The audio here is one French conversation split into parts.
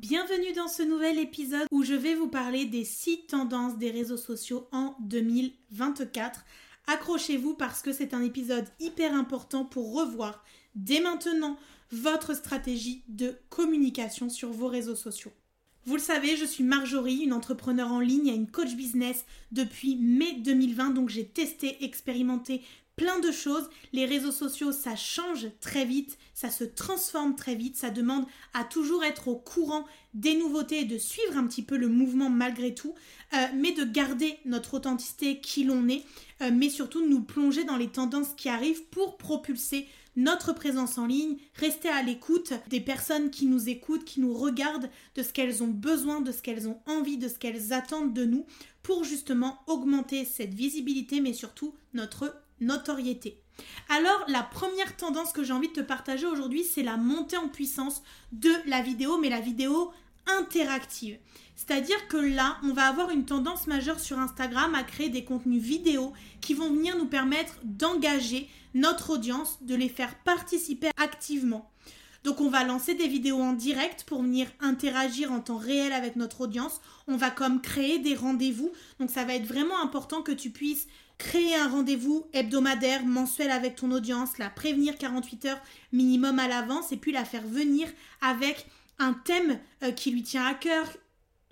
Bienvenue dans ce nouvel épisode où je vais vous parler des 6 tendances des réseaux sociaux en 2024. Accrochez-vous parce que c'est un épisode hyper important pour revoir dès maintenant votre stratégie de communication sur vos réseaux sociaux. Vous le savez, je suis Marjorie, une entrepreneur en ligne et une coach business depuis mai 2020, donc j'ai testé, expérimenté plein de choses. Les réseaux sociaux, ça change très vite, ça se transforme très vite, ça demande à toujours être au courant des nouveautés et de suivre un petit peu le mouvement malgré tout, euh, mais de garder notre authenticité qui l'on est, euh, mais surtout de nous plonger dans les tendances qui arrivent pour propulser notre présence en ligne, rester à l'écoute des personnes qui nous écoutent, qui nous regardent, de ce qu'elles ont besoin, de ce qu'elles ont envie, de ce qu'elles attendent de nous, pour justement augmenter cette visibilité, mais surtout notre notoriété. Alors la première tendance que j'ai envie de te partager aujourd'hui, c'est la montée en puissance de la vidéo, mais la vidéo interactive. C'est-à-dire que là, on va avoir une tendance majeure sur Instagram à créer des contenus vidéo qui vont venir nous permettre d'engager notre audience, de les faire participer activement. Donc on va lancer des vidéos en direct pour venir interagir en temps réel avec notre audience. On va comme créer des rendez-vous. Donc ça va être vraiment important que tu puisses créer un rendez-vous hebdomadaire, mensuel avec ton audience, la prévenir 48 heures minimum à l'avance et puis la faire venir avec un thème euh, qui lui tient à cœur,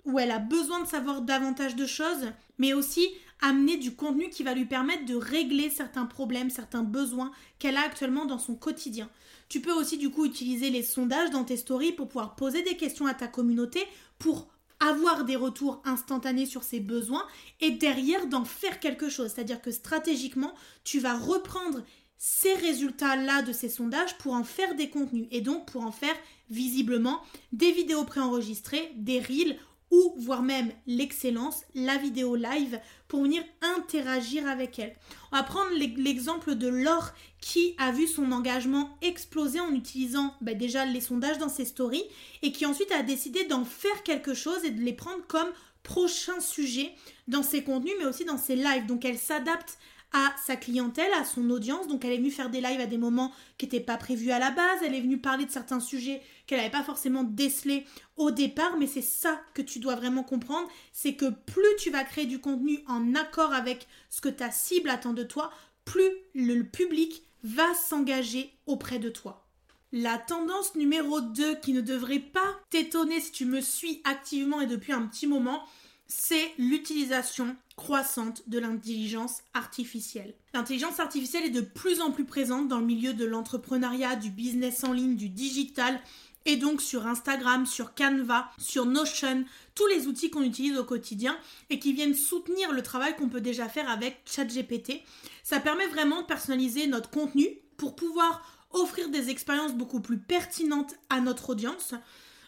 où elle a besoin de savoir davantage de choses, mais aussi amener du contenu qui va lui permettre de régler certains problèmes, certains besoins qu'elle a actuellement dans son quotidien. Tu peux aussi du coup utiliser les sondages dans tes stories pour pouvoir poser des questions à ta communauté pour avoir des retours instantanés sur ses besoins et derrière d'en faire quelque chose. C'est-à-dire que stratégiquement, tu vas reprendre ces résultats-là de ces sondages pour en faire des contenus et donc pour en faire visiblement des vidéos préenregistrées, des reels ou voire même l'excellence, la vidéo live pour venir interagir avec elle. On va prendre l'exemple de Laure qui a vu son engagement exploser en utilisant bah, déjà les sondages dans ses stories et qui ensuite a décidé d'en faire quelque chose et de les prendre comme prochain sujet dans ses contenus mais aussi dans ses lives. Donc elle s'adapte à sa clientèle, à son audience. Donc elle est venue faire des lives à des moments qui n'étaient pas prévus à la base. Elle est venue parler de certains sujets qu'elle n'avait pas forcément décelés au départ. Mais c'est ça que tu dois vraiment comprendre. C'est que plus tu vas créer du contenu en accord avec ce que ta cible attend de toi, plus le public va s'engager auprès de toi. La tendance numéro 2 qui ne devrait pas t'étonner si tu me suis activement et depuis un petit moment, c'est l'utilisation croissante de l'intelligence artificielle. L'intelligence artificielle est de plus en plus présente dans le milieu de l'entrepreneuriat, du business en ligne, du digital et donc sur Instagram, sur Canva, sur Notion, tous les outils qu'on utilise au quotidien et qui viennent soutenir le travail qu'on peut déjà faire avec ChatGPT. Ça permet vraiment de personnaliser notre contenu pour pouvoir offrir des expériences beaucoup plus pertinentes à notre audience.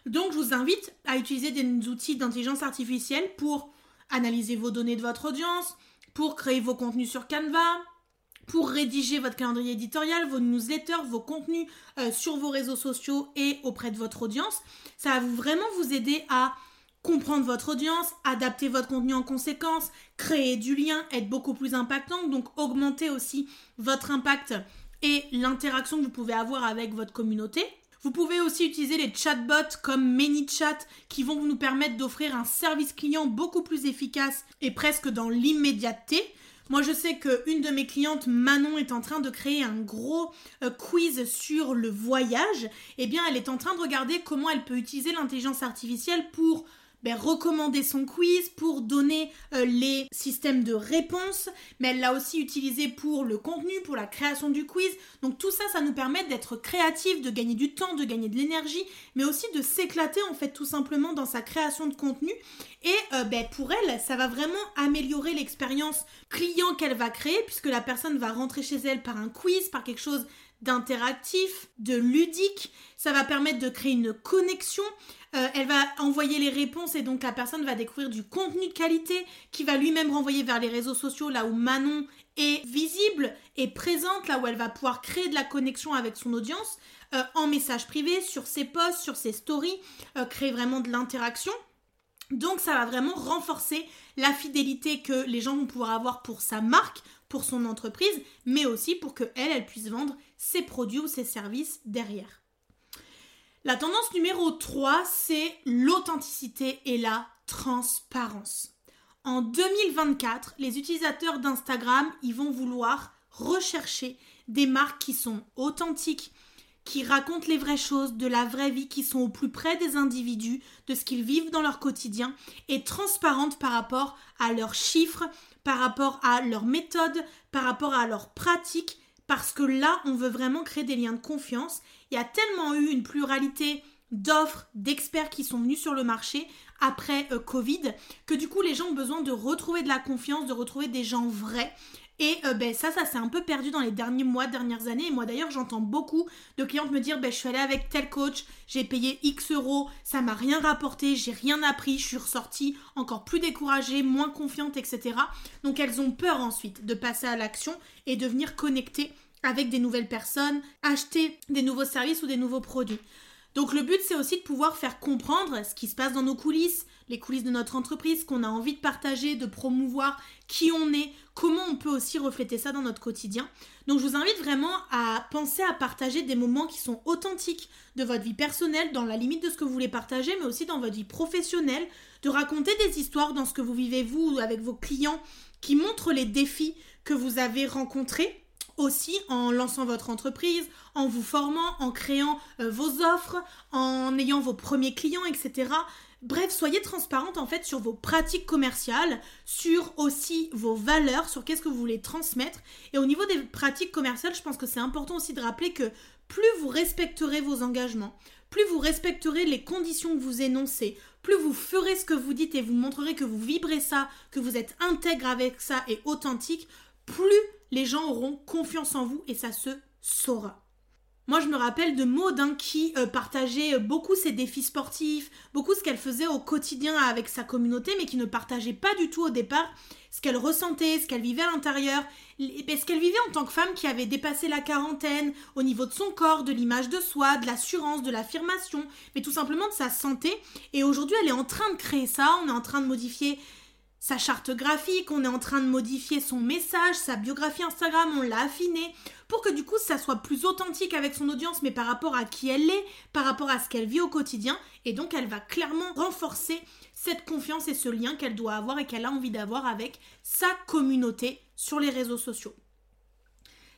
Donc je vous invite à utiliser des outils d'intelligence artificielle pour analyser vos données de votre audience, pour créer vos contenus sur Canva, pour rédiger votre calendrier éditorial, vos newsletters, vos contenus euh, sur vos réseaux sociaux et auprès de votre audience. Ça va vraiment vous aider à comprendre votre audience, adapter votre contenu en conséquence, créer du lien, être beaucoup plus impactant, donc augmenter aussi votre impact et l'interaction que vous pouvez avoir avec votre communauté. Vous pouvez aussi utiliser les chatbots comme ManyChat qui vont nous permettre d'offrir un service client beaucoup plus efficace et presque dans l'immédiateté. Moi, je sais qu'une de mes clientes, Manon, est en train de créer un gros euh, quiz sur le voyage. Eh bien, elle est en train de regarder comment elle peut utiliser l'intelligence artificielle pour ben, recommander son quiz, pour donner euh, les systèmes de réponses, mais elle l'a aussi utilisé pour le contenu, pour la création du quiz. Donc tout ça, ça nous permet d'être créatif, de gagner du temps, de gagner de l'énergie, mais aussi de s'éclater en fait tout simplement dans sa création de contenu. Et euh, ben, pour elle, ça va vraiment améliorer l'expérience client qu'elle va créer, puisque la personne va rentrer chez elle par un quiz, par quelque chose d'interactif, de ludique. Ça va permettre de créer une connexion. Euh, elle va envoyer les réponses et donc la personne va découvrir du contenu de qualité qui va lui-même renvoyer vers les réseaux sociaux là où Manon est visible et présente, là où elle va pouvoir créer de la connexion avec son audience euh, en message privé, sur ses posts, sur ses stories, euh, créer vraiment de l'interaction. Donc ça va vraiment renforcer la fidélité que les gens vont pouvoir avoir pour sa marque, pour son entreprise, mais aussi pour que elle, elle puisse vendre ses produits ou ses services derrière. La tendance numéro 3, c'est l'authenticité et la transparence. En 2024, les utilisateurs d'Instagram, ils vont vouloir rechercher des marques qui sont authentiques, qui racontent les vraies choses, de la vraie vie, qui sont au plus près des individus, de ce qu'ils vivent dans leur quotidien, et transparentes par rapport à leurs chiffres, par rapport à leurs méthodes, par rapport à leurs pratiques, parce que là, on veut vraiment créer des liens de confiance. Il y a tellement eu une pluralité d'offres, d'experts qui sont venus sur le marché après euh, Covid, que du coup les gens ont besoin de retrouver de la confiance, de retrouver des gens vrais. Et euh, ben, ça, ça s'est un peu perdu dans les derniers mois, dernières années. Et moi d'ailleurs, j'entends beaucoup de clientes me dire ben, Je suis allée avec tel coach, j'ai payé X euros, ça m'a rien rapporté, j'ai rien appris, je suis ressortie encore plus découragée, moins confiante, etc. Donc elles ont peur ensuite de passer à l'action et de venir connecter avec des nouvelles personnes, acheter des nouveaux services ou des nouveaux produits. Donc le but c'est aussi de pouvoir faire comprendre ce qui se passe dans nos coulisses, les coulisses de notre entreprise, qu'on a envie de partager, de promouvoir, qui on est, comment on peut aussi refléter ça dans notre quotidien. Donc je vous invite vraiment à penser à partager des moments qui sont authentiques de votre vie personnelle, dans la limite de ce que vous voulez partager, mais aussi dans votre vie professionnelle, de raconter des histoires dans ce que vous vivez vous avec vos clients qui montrent les défis que vous avez rencontrés aussi en lançant votre entreprise, en vous formant, en créant euh, vos offres, en ayant vos premiers clients, etc. Bref, soyez transparente en fait sur vos pratiques commerciales, sur aussi vos valeurs, sur qu'est-ce que vous voulez transmettre. Et au niveau des pratiques commerciales, je pense que c'est important aussi de rappeler que plus vous respecterez vos engagements, plus vous respecterez les conditions que vous énoncez, plus vous ferez ce que vous dites et vous montrerez que vous vibrez ça, que vous êtes intègre avec ça et authentique, plus les gens auront confiance en vous et ça se saura. Moi, je me rappelle de Maud qui euh, partageait beaucoup ses défis sportifs, beaucoup ce qu'elle faisait au quotidien avec sa communauté, mais qui ne partageait pas du tout au départ ce qu'elle ressentait, ce qu'elle vivait à l'intérieur, ce qu'elle vivait en tant que femme qui avait dépassé la quarantaine, au niveau de son corps, de l'image de soi, de l'assurance, de l'affirmation, mais tout simplement de sa santé. Et aujourd'hui, elle est en train de créer ça, on est en train de modifier sa charte graphique, on est en train de modifier son message, sa biographie Instagram, on l'a affiné pour que du coup ça soit plus authentique avec son audience, mais par rapport à qui elle est, par rapport à ce qu'elle vit au quotidien, et donc elle va clairement renforcer cette confiance et ce lien qu'elle doit avoir et qu'elle a envie d'avoir avec sa communauté sur les réseaux sociaux.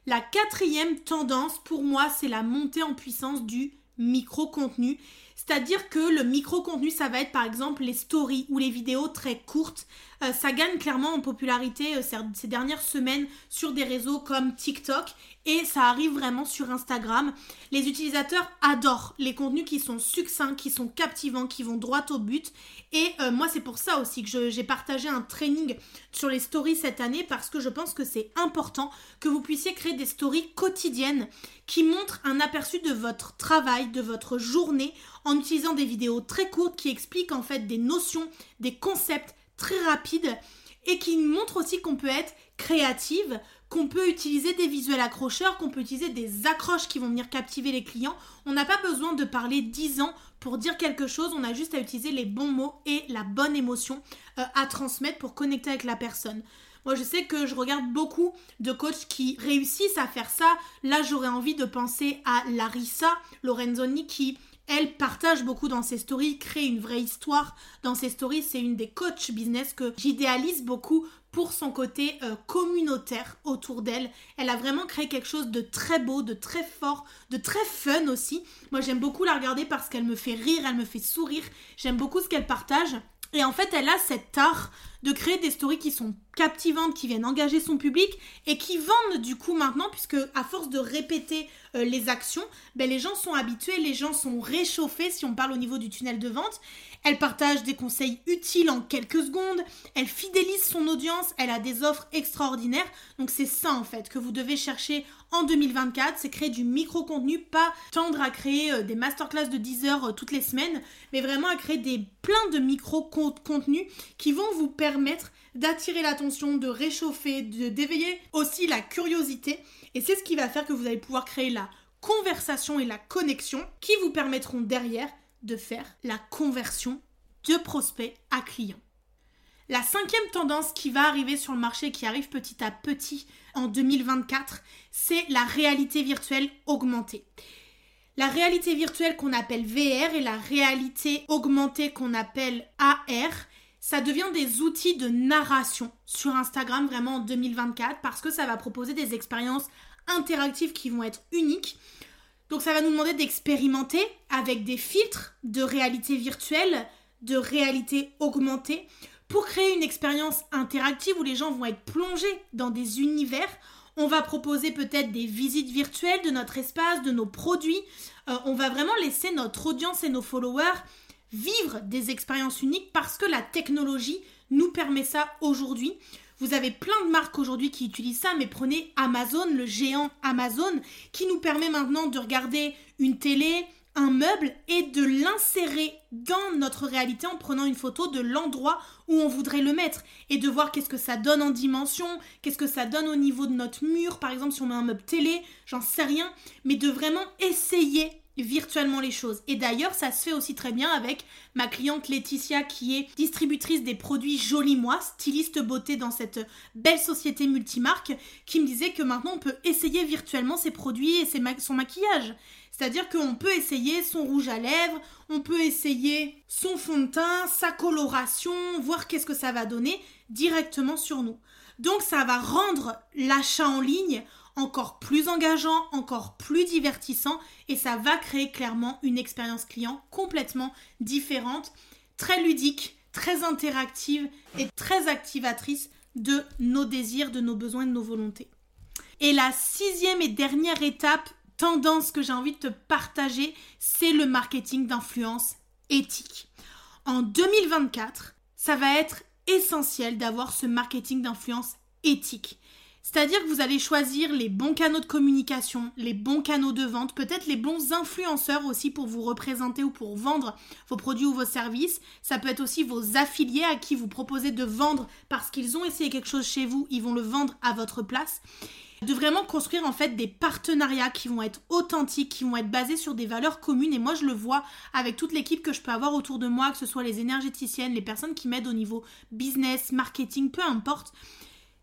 La quatrième tendance pour moi, c'est la montée en puissance du micro-contenu c'est-à-dire que le micro-contenu, ça va être par exemple les stories ou les vidéos très courtes. Euh, ça gagne clairement en popularité euh, ces dernières semaines sur des réseaux comme TikTok et ça arrive vraiment sur Instagram. Les utilisateurs adorent les contenus qui sont succincts, qui sont captivants, qui vont droit au but. Et euh, moi, c'est pour ça aussi que j'ai partagé un training sur les stories cette année parce que je pense que c'est important que vous puissiez créer des stories quotidiennes qui montrent un aperçu de votre travail, de votre journée en utilisant des vidéos très courtes qui expliquent en fait des notions, des concepts très rapides et qui montrent aussi qu'on peut être créative, qu'on peut utiliser des visuels accrocheurs, qu'on peut utiliser des accroches qui vont venir captiver les clients. On n'a pas besoin de parler 10 ans pour dire quelque chose, on a juste à utiliser les bons mots et la bonne émotion euh, à transmettre pour connecter avec la personne. Moi, je sais que je regarde beaucoup de coachs qui réussissent à faire ça. Là, j'aurais envie de penser à Larissa Lorenzoni qui elle partage beaucoup dans ses stories, crée une vraie histoire dans ses stories. C'est une des coachs business que j'idéalise beaucoup pour son côté euh, communautaire autour d'elle. Elle a vraiment créé quelque chose de très beau, de très fort, de très fun aussi. Moi j'aime beaucoup la regarder parce qu'elle me fait rire, elle me fait sourire. J'aime beaucoup ce qu'elle partage. Et en fait, elle a cet art de créer des stories qui sont captivantes, qui viennent engager son public et qui vendent du coup maintenant, puisque à force de répéter euh, les actions, ben, les gens sont habitués, les gens sont réchauffés si on parle au niveau du tunnel de vente. Elle partage des conseils utiles en quelques secondes, elle fidélise son audience, elle a des offres extraordinaires. Donc c'est ça en fait que vous devez chercher en 2024, c'est créer du micro-contenu, pas tendre à créer euh, des masterclass de 10 heures euh, toutes les semaines, mais vraiment à créer des plein de micro-contenus qui vont vous permettre d'attirer l'attention, de réchauffer, de d'éveiller aussi la curiosité. Et c'est ce qui va faire que vous allez pouvoir créer la conversation et la connexion qui vous permettront derrière de faire la conversion de prospect à client. La cinquième tendance qui va arriver sur le marché, qui arrive petit à petit en 2024, c'est la réalité virtuelle augmentée. La réalité virtuelle qu'on appelle VR et la réalité augmentée qu'on appelle AR, ça devient des outils de narration sur Instagram vraiment en 2024 parce que ça va proposer des expériences interactives qui vont être uniques donc ça va nous demander d'expérimenter avec des filtres de réalité virtuelle, de réalité augmentée, pour créer une expérience interactive où les gens vont être plongés dans des univers. On va proposer peut-être des visites virtuelles de notre espace, de nos produits. Euh, on va vraiment laisser notre audience et nos followers vivre des expériences uniques parce que la technologie nous permet ça aujourd'hui. Vous avez plein de marques aujourd'hui qui utilisent ça, mais prenez Amazon, le géant Amazon, qui nous permet maintenant de regarder une télé, un meuble et de l'insérer dans notre réalité en prenant une photo de l'endroit où on voudrait le mettre et de voir qu'est-ce que ça donne en dimension, qu'est-ce que ça donne au niveau de notre mur, par exemple si on met un meuble télé, j'en sais rien, mais de vraiment essayer virtuellement les choses. Et d'ailleurs, ça se fait aussi très bien avec ma cliente Laetitia qui est distributrice des produits Jolie Moi, styliste beauté dans cette belle société multimarque, qui me disait que maintenant on peut essayer virtuellement ses produits et son maquillage. C'est-à-dire qu'on peut essayer son rouge à lèvres, on peut essayer son fond de teint, sa coloration, voir qu'est-ce que ça va donner directement sur nous. Donc ça va rendre l'achat en ligne encore plus engageant, encore plus divertissant et ça va créer clairement une expérience client complètement différente, très ludique, très interactive et très activatrice de nos désirs, de nos besoins, de nos volontés. Et la sixième et dernière étape, tendance que j'ai envie de te partager, c'est le marketing d'influence éthique. En 2024, ça va être essentiel d'avoir ce marketing d'influence éthique. C'est-à-dire que vous allez choisir les bons canaux de communication, les bons canaux de vente, peut-être les bons influenceurs aussi pour vous représenter ou pour vendre vos produits ou vos services. Ça peut être aussi vos affiliés à qui vous proposez de vendre parce qu'ils ont essayé quelque chose chez vous, ils vont le vendre à votre place. De vraiment construire en fait des partenariats qui vont être authentiques, qui vont être basés sur des valeurs communes. Et moi, je le vois avec toute l'équipe que je peux avoir autour de moi, que ce soit les énergéticiennes, les personnes qui m'aident au niveau business, marketing, peu importe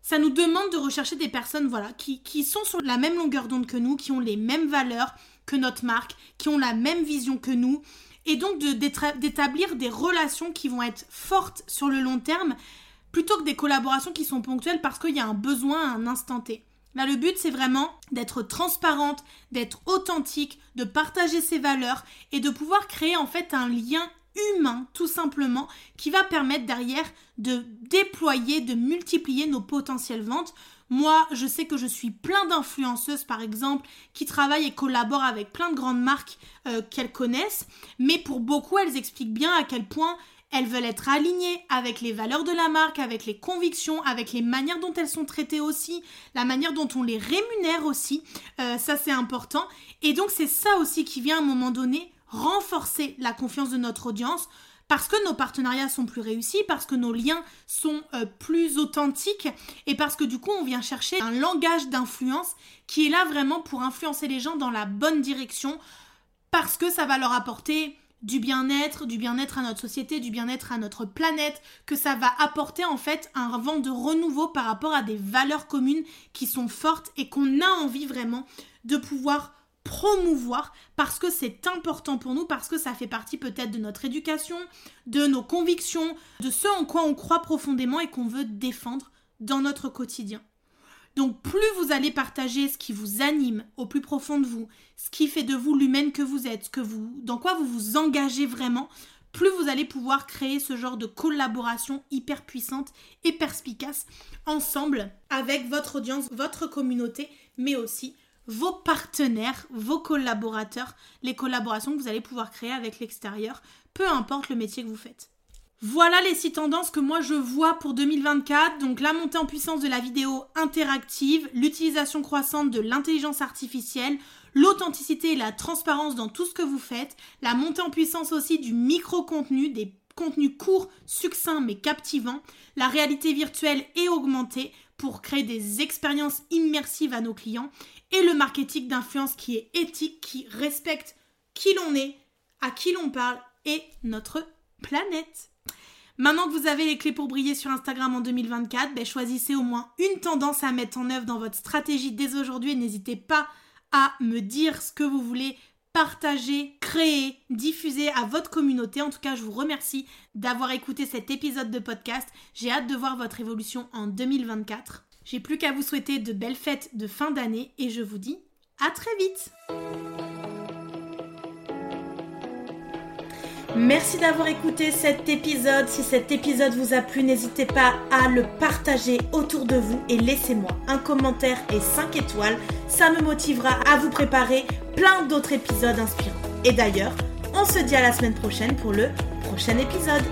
ça nous demande de rechercher des personnes voilà, qui, qui sont sur la même longueur d'onde que nous, qui ont les mêmes valeurs que notre marque, qui ont la même vision que nous, et donc d'établir des relations qui vont être fortes sur le long terme, plutôt que des collaborations qui sont ponctuelles parce qu'il y a un besoin à un instant T. Là, le but, c'est vraiment d'être transparente, d'être authentique, de partager ses valeurs et de pouvoir créer en fait un lien humain, tout simplement, qui va permettre derrière de déployer, de multiplier nos potentielles ventes. Moi, je sais que je suis plein d'influenceuses, par exemple, qui travaillent et collaborent avec plein de grandes marques euh, qu'elles connaissent, mais pour beaucoup, elles expliquent bien à quel point elles veulent être alignées avec les valeurs de la marque, avec les convictions, avec les manières dont elles sont traitées aussi, la manière dont on les rémunère aussi. Euh, ça, c'est important. Et donc, c'est ça aussi qui vient à un moment donné renforcer la confiance de notre audience parce que nos partenariats sont plus réussis, parce que nos liens sont euh, plus authentiques et parce que du coup on vient chercher un langage d'influence qui est là vraiment pour influencer les gens dans la bonne direction parce que ça va leur apporter du bien-être, du bien-être à notre société, du bien-être à notre planète, que ça va apporter en fait un vent de renouveau par rapport à des valeurs communes qui sont fortes et qu'on a envie vraiment de pouvoir promouvoir parce que c'est important pour nous, parce que ça fait partie peut-être de notre éducation, de nos convictions, de ce en quoi on croit profondément et qu'on veut défendre dans notre quotidien. Donc plus vous allez partager ce qui vous anime au plus profond de vous, ce qui fait de vous l'humaine que vous êtes, que vous, dans quoi vous vous engagez vraiment, plus vous allez pouvoir créer ce genre de collaboration hyper puissante et perspicace ensemble avec votre audience, votre communauté, mais aussi vos partenaires, vos collaborateurs, les collaborations que vous allez pouvoir créer avec l'extérieur, peu importe le métier que vous faites. Voilà les six tendances que moi je vois pour 2024. Donc la montée en puissance de la vidéo interactive, l'utilisation croissante de l'intelligence artificielle, l'authenticité et la transparence dans tout ce que vous faites, la montée en puissance aussi du micro-contenu, des contenus courts, succincts mais captivants, la réalité virtuelle et augmentée pour créer des expériences immersives à nos clients et le marketing d'influence qui est éthique, qui respecte qui l'on est, à qui l'on parle et notre planète. Maintenant que vous avez les clés pour briller sur Instagram en 2024, ben choisissez au moins une tendance à mettre en œuvre dans votre stratégie dès aujourd'hui et n'hésitez pas à me dire ce que vous voulez partager, créer, diffuser à votre communauté. En tout cas, je vous remercie d'avoir écouté cet épisode de podcast. J'ai hâte de voir votre évolution en 2024. J'ai plus qu'à vous souhaiter de belles fêtes de fin d'année et je vous dis à très vite. Merci d'avoir écouté cet épisode. Si cet épisode vous a plu, n'hésitez pas à le partager autour de vous et laissez-moi un commentaire et 5 étoiles. Ça me motivera à vous préparer plein d'autres épisodes inspirants. Et d'ailleurs, on se dit à la semaine prochaine pour le prochain épisode.